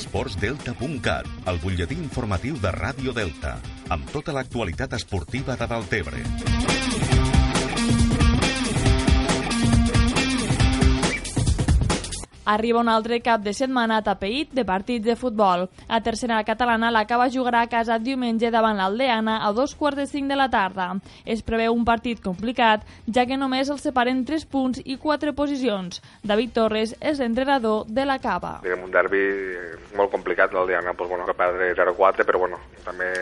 esportsdelta.cat, el butlletí informatiu de Ràdio Delta, amb tota l'actualitat esportiva de Deltebre. Arriba un altre cap de setmana tapeït de partits de futbol. A tercera catalana l'acaba jugarà a casa diumenge davant l'Aldeana a dos quarts de cinc de la tarda. Es preveu un partit complicat, ja que només els separen 3 punts i 4 posicions. David Torres és l'entrenador de la Cava. Diguem, un derbi molt complicat, l'Aldeana, pues, bueno, que perdre 0-4, però bueno, també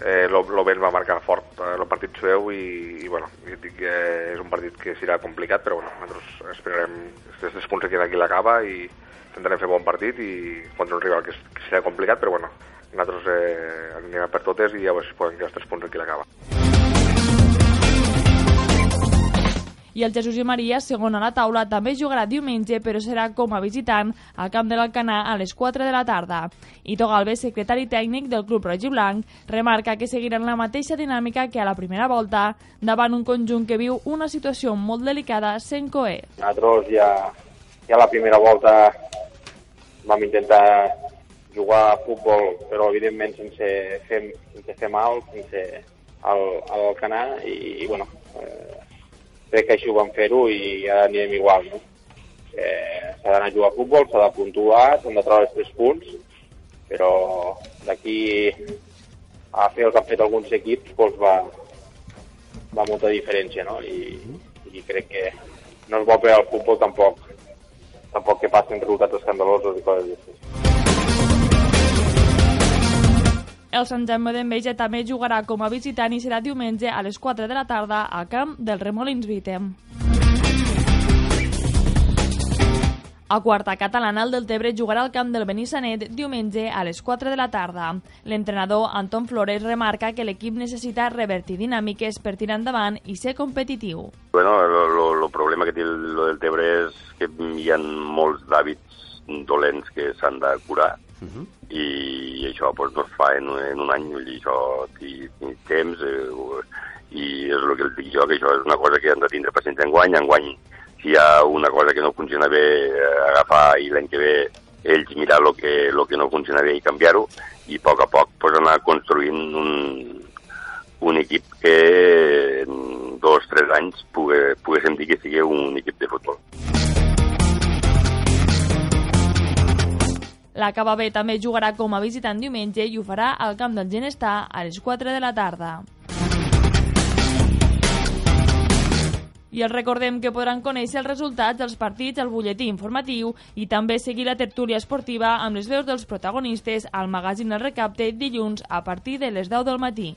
eh, l'Oben va marcar fort el partit seu i, i bueno, dic que és un partit que serà complicat, però bueno, nosaltres esperarem aquests tres punts aquí d'aquí l'acaba i intentarem fer bon partit i contra un rival que, que serà complicat, però bueno, nosaltres eh, anirem per totes i a veure si poden quedar els tres punts aquí l'acaba. I el Jesús i Maria, segon a la taula, també jugarà diumenge, però serà com a visitant al camp de l'Alcanà a les 4 de la tarda. Ito Galvez, secretari tècnic del Club Roig i Blanc, remarca que seguiran la mateixa dinàmica que a la primera volta, davant un conjunt que viu una situació molt delicada sent coer. Nosaltres ja, ja la primera volta vam intentar jugar a futbol, però evidentment sense fer, sense fer mal, sense al, al canà, i, i bueno, eh, crec que així ho vam fer-ho i ara anirem igual, no? Eh, s'ha d'anar a jugar a futbol, s'ha de puntuar, s'han de treure els tres punts, però d'aquí a fer el que han fet alguns equips doncs va, va molta diferència, no? I, i crec que no és bo per al futbol tampoc, tampoc que passin resultats escandalosos i coses així. El Sant Jaume d'Enveja també jugarà com a visitant i serà diumenge a les 4 de la tarda al camp del Remolins Vitem. A quarta catalana, el Deltebre jugarà al camp del Benissanet diumenge a les 4 de la tarda. L'entrenador Anton Flores remarca que l'equip necessita revertir dinàmiques per tirar endavant i ser competitiu. Bueno, el problema que té el Deltebre és que hi ha molts d'hàbits dolents que s'han de curar uh -huh. i això pues, es fa en, en un any, vull dir, això té temps eh, i és el que els dic jo, que això és una cosa que han de tindre paciència enguany, enguany si hi ha una cosa que no funciona bé, eh, agafar i l'any que ve ells mirar el que, lo que no funciona bé i canviar-ho i a poc a poc pues, anar construint un, un equip que en dos o tres anys pugui, poguéssim dir que sigui un equip de futbol. La Cava B també jugarà com a visitant diumenge i ho farà al camp del Genestar a les 4 de la tarda. I els recordem que podran conèixer els resultats dels partits al butlletí informatiu i també seguir la tertúlia esportiva amb les veus dels protagonistes al magazín El Recapte dilluns a partir de les 10 del matí.